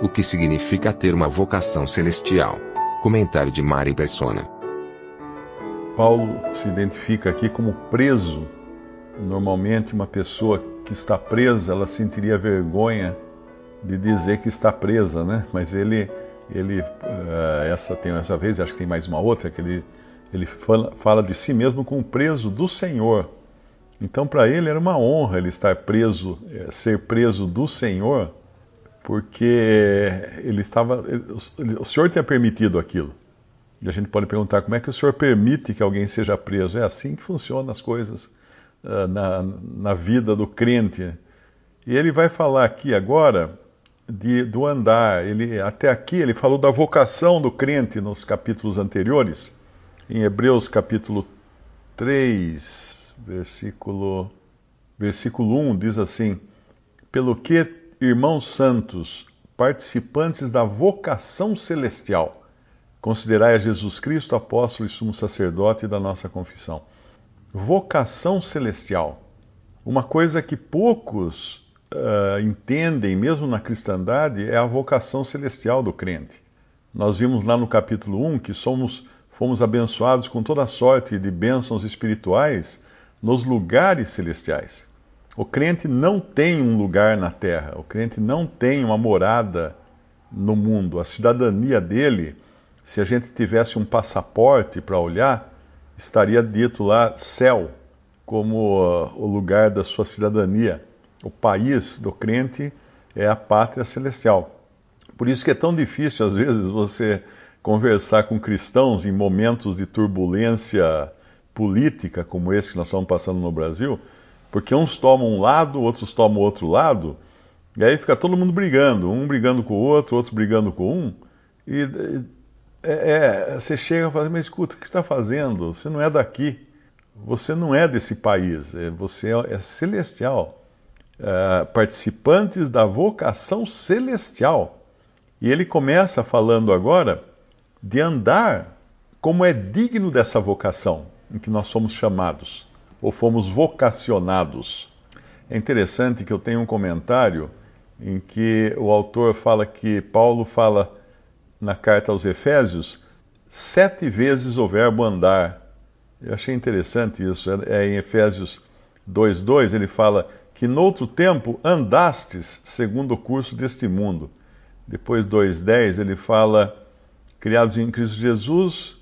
O que significa ter uma vocação celestial? Comentário de Mari Persona. Paulo se identifica aqui como preso. Normalmente uma pessoa que está presa, ela sentiria vergonha de dizer que está presa, né? Mas ele, ele uh, essa tem essa vez, acho que tem mais uma outra que ele, ele fala, fala de si mesmo como preso do Senhor. Então para ele era uma honra ele estar preso, eh, ser preso do Senhor, porque ele estava, ele, o Senhor tinha permitido aquilo. E a gente pode perguntar como é que o Senhor permite que alguém seja preso. É assim que funcionam as coisas uh, na, na vida do crente. E ele vai falar aqui agora de, do andar. Ele, até aqui ele falou da vocação do crente nos capítulos anteriores. Em Hebreus capítulo 3, versículo, versículo 1, diz assim: Pelo que, irmãos santos, participantes da vocação celestial, Considerai a Jesus Cristo, apóstolo e sumo sacerdote da nossa confissão. Vocação celestial. Uma coisa que poucos uh, entendem, mesmo na cristandade, é a vocação celestial do crente. Nós vimos lá no capítulo 1 que somos, fomos abençoados com toda sorte de bênçãos espirituais nos lugares celestiais. O crente não tem um lugar na terra, o crente não tem uma morada no mundo. A cidadania dele se a gente tivesse um passaporte para olhar, estaria dito lá céu como uh, o lugar da sua cidadania. O país do crente é a pátria celestial. Por isso que é tão difícil, às vezes, você conversar com cristãos em momentos de turbulência política, como esse que nós estamos passando no Brasil, porque uns tomam um lado, outros tomam outro lado, e aí fica todo mundo brigando, um brigando com o outro, outro brigando com um, e é, é, você chega e fala, mas escuta, o que está fazendo? Você não é daqui, você não é desse país, é, você é, é celestial. É, participantes da vocação celestial. E ele começa falando agora de andar como é digno dessa vocação em que nós somos chamados, ou fomos vocacionados. É interessante que eu tenho um comentário em que o autor fala que Paulo fala na carta aos Efésios, sete vezes o verbo andar. Eu achei interessante isso. É, é em Efésios 2,2 ele fala que noutro tempo andastes segundo o curso deste mundo. Depois 2,10 ele fala criados em Cristo Jesus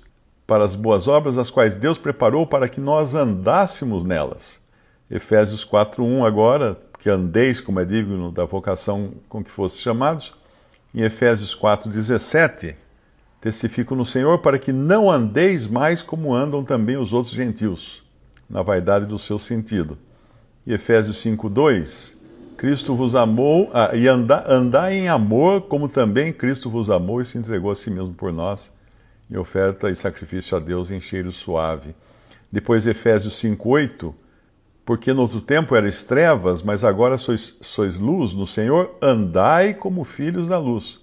para as boas obras, as quais Deus preparou para que nós andássemos nelas. Efésios 4:1 agora, que andeis como é digno da vocação com que fosse chamados em Efésios 4,17, testifico no Senhor para que não andeis mais como andam também os outros gentios, na vaidade do seu sentido. E Efésios 5,2, Cristo vos amou, ah, e andai anda em amor, como também Cristo vos amou e se entregou a si mesmo por nós, em oferta e sacrifício a Deus em cheiro suave. Depois Efésios 5,8, porque no outro tempo erais trevas, mas agora sois, sois luz no Senhor, andai como filhos da luz.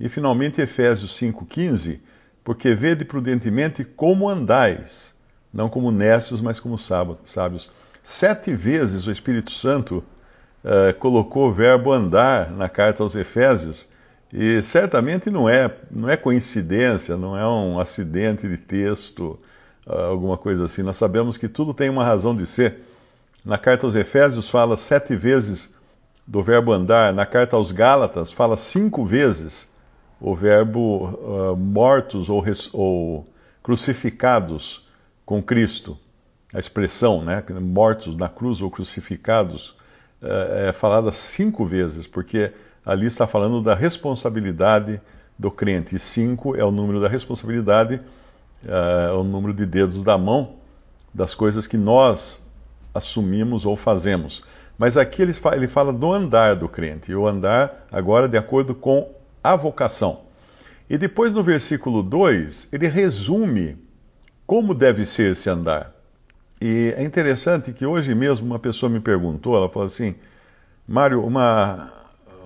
E finalmente Efésios 5,15, porque vede prudentemente como andais, não como necios, mas como sábios. Sete vezes o Espírito Santo uh, colocou o verbo andar na carta aos Efésios, e certamente não é, não é coincidência, não é um acidente de texto, uh, alguma coisa assim. Nós sabemos que tudo tem uma razão de ser. Na carta aos Efésios fala sete vezes do verbo andar. Na carta aos Gálatas fala cinco vezes o verbo uh, mortos ou, ou, crucificados com Cristo. A expressão, né, mortos na cruz ou crucificados, uh, é falada cinco vezes, porque ali está falando da responsabilidade do crente. E cinco é o número da responsabilidade, uh, é o número de dedos da mão das coisas que nós assumimos ou fazemos. Mas aqui ele fala, ele fala do andar do crente, e o andar agora de acordo com a vocação. E depois no versículo 2, ele resume como deve ser esse andar. E é interessante que hoje mesmo uma pessoa me perguntou, ela falou assim, Mário, uma,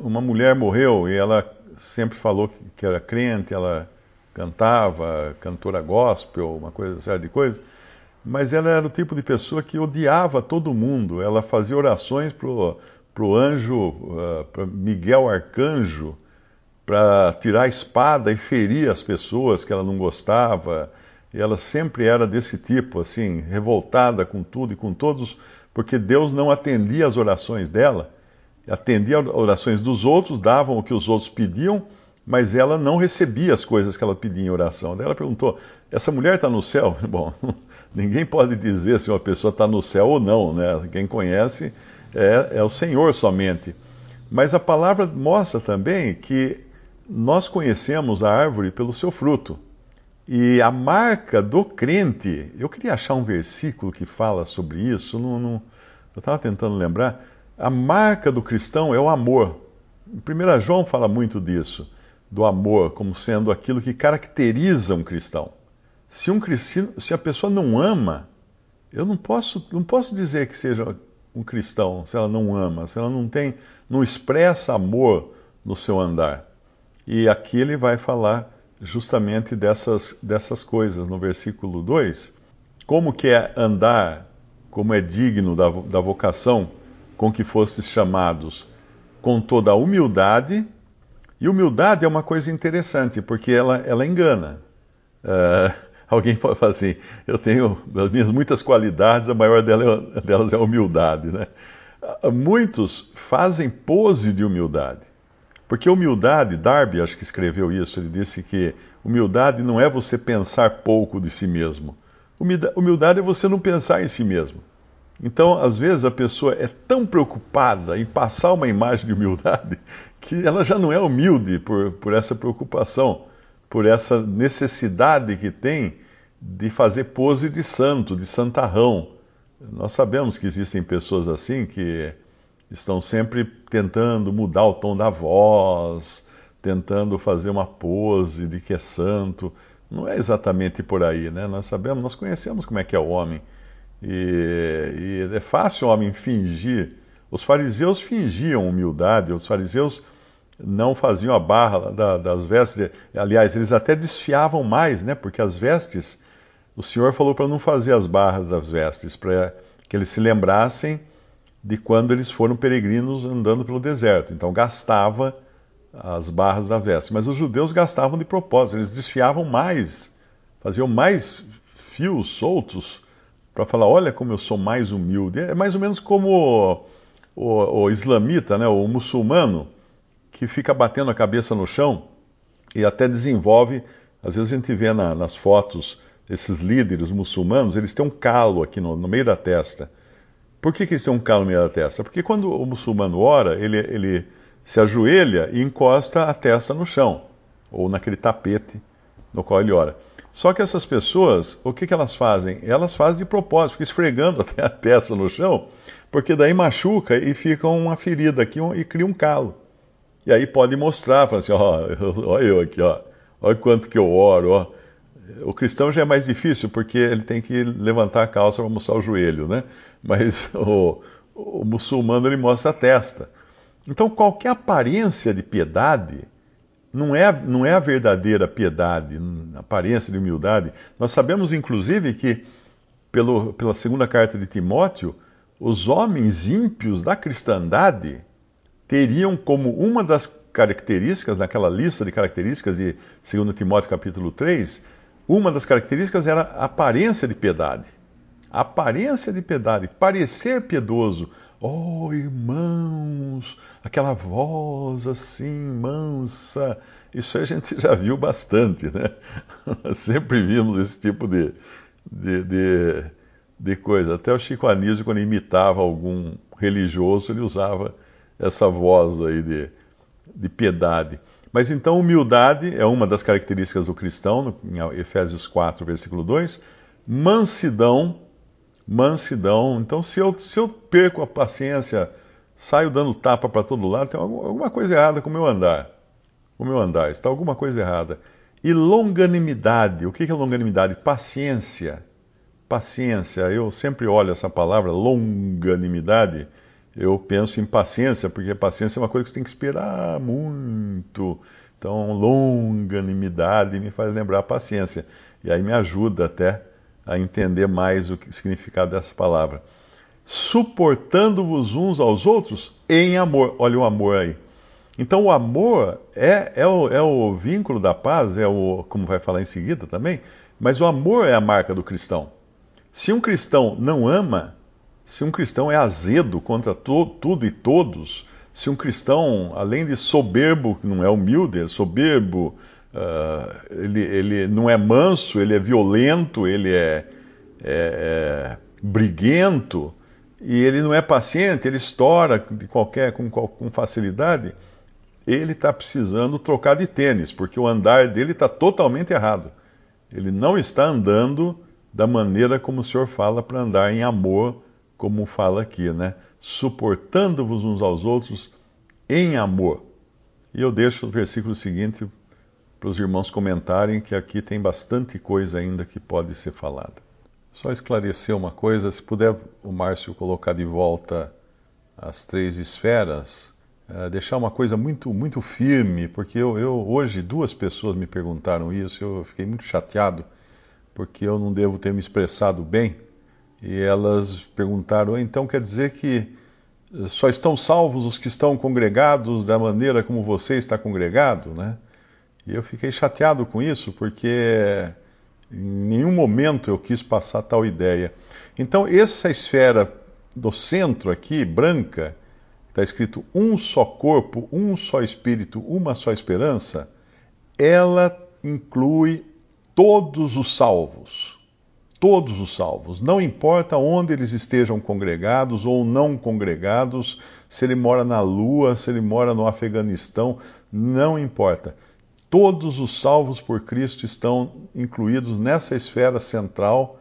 uma mulher morreu e ela sempre falou que era crente, ela cantava, cantora gospel, uma coisa, série de coisas, mas ela era o tipo de pessoa que odiava todo mundo. Ela fazia orações pro, pro anjo, uh, Miguel Arcanjo, para tirar a espada e ferir as pessoas que ela não gostava. E ela sempre era desse tipo, assim, revoltada com tudo e com todos, porque Deus não atendia as orações dela, atendia orações dos outros, davam o que os outros pediam, mas ela não recebia as coisas que ela pedia em oração. Daí ela perguntou: essa mulher está no céu? Bom, ninguém pode dizer se uma pessoa está no céu ou não, né? Quem conhece é, é o Senhor somente. Mas a palavra mostra também que nós conhecemos a árvore pelo seu fruto. E a marca do crente, eu queria achar um versículo que fala sobre isso, não, não, eu estava tentando lembrar. A marca do cristão é o amor. 1 João fala muito disso, do amor como sendo aquilo que caracteriza um cristão. Se, um se a pessoa não ama, eu não posso, não posso dizer que seja um cristão se ela não ama, se ela não tem, não expressa amor no seu andar. E aqui ele vai falar justamente dessas, dessas coisas no versículo 2. Como que é andar, como é digno da, da vocação com que fostes chamados, com toda a humildade. E humildade é uma coisa interessante, porque ela, ela engana. Uh, alguém pode falar assim, eu tenho as minhas muitas qualidades, a maior delas é a humildade. Né? Muitos fazem pose de humildade. Porque humildade, Darby acho que escreveu isso, ele disse que humildade não é você pensar pouco de si mesmo. Humildade é você não pensar em si mesmo. Então, às vezes, a pessoa é tão preocupada em passar uma imagem de humildade que ela já não é humilde por, por essa preocupação, por essa necessidade que tem de fazer pose de santo, de santarrão. Nós sabemos que existem pessoas assim que estão sempre tentando mudar o tom da voz, tentando fazer uma pose de que é santo. Não é exatamente por aí, né? Nós sabemos, nós conhecemos como é que é o homem. E, e é fácil o homem fingir. Os fariseus fingiam humildade, os fariseus não faziam a barra da, das vestes. Aliás, eles até desfiavam mais, né? Porque as vestes, o Senhor falou para não fazer as barras das vestes, para que eles se lembrassem de quando eles foram peregrinos andando pelo deserto. Então gastava as barras da veste. Mas os judeus gastavam de propósito, eles desfiavam mais, faziam mais fios soltos para falar: olha como eu sou mais humilde. É mais ou menos como o, o, o islamita, né, o muçulmano, que fica batendo a cabeça no chão e até desenvolve. Às vezes a gente vê na, nas fotos esses líderes muçulmanos, eles têm um calo aqui no, no meio da testa. Por que, que eles têm um calo no meio da testa? Porque quando o muçulmano ora, ele, ele se ajoelha e encosta a testa no chão, ou naquele tapete no qual ele ora. Só que essas pessoas, o que, que elas fazem? Elas fazem de propósito, ficam esfregando até a testa no chão, porque daí machuca e fica uma ferida aqui e cria um calo. E aí pode mostrar, fala assim, ó, ó eu aqui, ó, olha quanto que eu oro, ó. O cristão já é mais difícil porque ele tem que levantar a calça para mostrar o joelho, né? Mas o, o muçulmano ele mostra a testa. Então qualquer aparência de piedade não é, não é a verdadeira piedade, a aparência de humildade. Nós sabemos, inclusive, que pelo, pela segunda carta de Timóteo, os homens ímpios da cristandade teriam como uma das características, naquela lista de características de 2 Timóteo capítulo 3, uma das características era a aparência de piedade. A aparência de piedade, parecer piedoso. Oh, irmãos, aquela voz assim, mansa. Isso a gente já viu bastante, né? Sempre vimos esse tipo de, de, de, de coisa. Até o Chico Anísio, quando imitava algum religioso, ele usava essa voz aí de, de piedade. Mas então, humildade é uma das características do cristão, em Efésios 4, versículo 2. Mansidão, mansidão. Então, se eu, se eu perco a paciência saio dando tapa para todo lado, tem alguma coisa errada com o meu andar. O meu andar, está alguma coisa errada. E longanimidade, o que é longanimidade? Paciência. Paciência, eu sempre olho essa palavra, longanimidade, eu penso em paciência, porque paciência é uma coisa que você tem que esperar muito. Então, longanimidade me faz lembrar paciência. E aí me ajuda até a entender mais o significado dessa palavra. Suportando-vos uns aos outros em amor. Olha o amor aí. Então, o amor é, é, o, é o vínculo da paz, é o, como vai falar em seguida também, mas o amor é a marca do cristão. Se um cristão não ama, se um cristão é azedo contra to, tudo e todos, se um cristão, além de soberbo, que não é humilde, é soberbo, uh, ele, ele não é manso, ele é violento, ele é, é, é briguento, e ele não é paciente, ele estoura de qualquer, com, com facilidade, ele está precisando trocar de tênis, porque o andar dele está totalmente errado. Ele não está andando da maneira como o Senhor fala para andar em amor, como fala aqui, né? Suportando-vos uns aos outros em amor. E eu deixo o versículo seguinte para os irmãos comentarem, que aqui tem bastante coisa ainda que pode ser falada. Só esclarecer uma coisa, se puder o Márcio colocar de volta as três esferas, é, deixar uma coisa muito, muito firme, porque eu, eu, hoje duas pessoas me perguntaram isso, eu fiquei muito chateado, porque eu não devo ter me expressado bem, e elas perguntaram, então quer dizer que só estão salvos os que estão congregados da maneira como você está congregado, né? E eu fiquei chateado com isso, porque em nenhum momento eu quis passar tal ideia. Então, essa esfera do centro aqui, branca, está escrito um só corpo, um só espírito, uma só esperança, ela inclui todos os salvos. Todos os salvos. Não importa onde eles estejam congregados ou não congregados, se ele mora na Lua, se ele mora no Afeganistão, não importa. Todos os salvos por Cristo estão incluídos nessa esfera central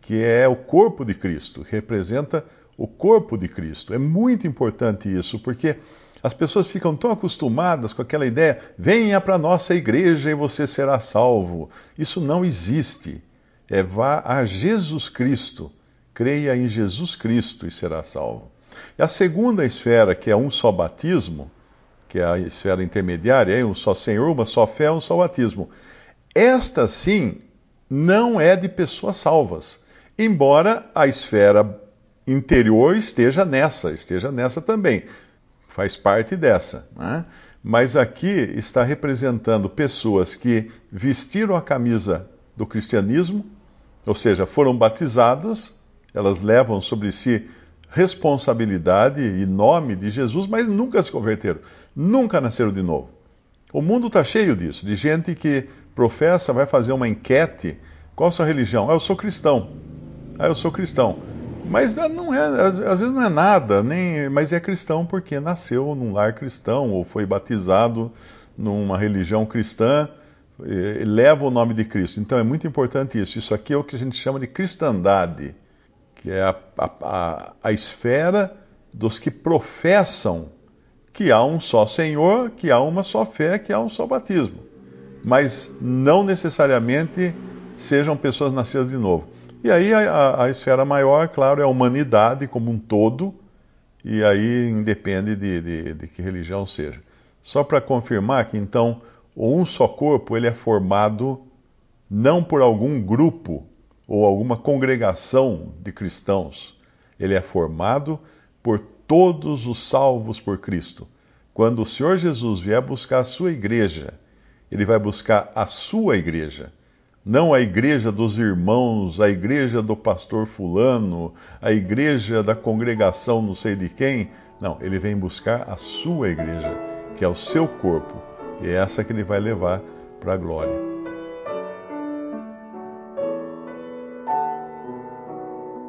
que é o corpo de Cristo, que representa o corpo de Cristo. É muito importante isso, porque as pessoas ficam tão acostumadas com aquela ideia: venha para a nossa igreja e você será salvo. Isso não existe. É vá a Jesus Cristo, creia em Jesus Cristo e será salvo. E a segunda esfera, que é um só batismo, que é a esfera intermediária, um só Senhor, uma só fé, um só batismo. Esta sim não é de pessoas salvas, embora a esfera interior esteja nessa, esteja nessa também. Faz parte dessa. Né? Mas aqui está representando pessoas que vestiram a camisa do cristianismo, ou seja, foram batizadas, elas levam sobre si responsabilidade e nome de Jesus, mas nunca se converteram, nunca nasceram de novo. O mundo está cheio disso, de gente que professa, vai fazer uma enquete: qual a sua religião? Ah, eu sou cristão. Ah, eu sou cristão. Mas não é, às, às, vezes não é nada, nem, mas é cristão porque nasceu num lar cristão ou foi batizado numa religião cristã, leva o nome de Cristo. Então é muito importante isso. Isso aqui é o que a gente chama de cristandade, que é a, a, a esfera dos que professam que há um só Senhor, que há uma só fé, que há um só batismo. Mas não necessariamente sejam pessoas nascidas de novo. E aí a, a, esfera maior, claro, é a humanidade como um todo, e aí independe de, de, de que religião seja. Só para confirmar que então um só corpo ele é formado não por algum grupo ou alguma congregação de cristãos, ele é formado por todos os salvos por Cristo. Quando o Senhor Jesus vier buscar a sua igreja, ele vai buscar a sua igreja não a igreja dos irmãos, a igreja do pastor Fulano, a igreja da congregação não sei de quem. Não, ele vem buscar a sua igreja, que é o seu corpo, e é essa que ele vai levar para a glória.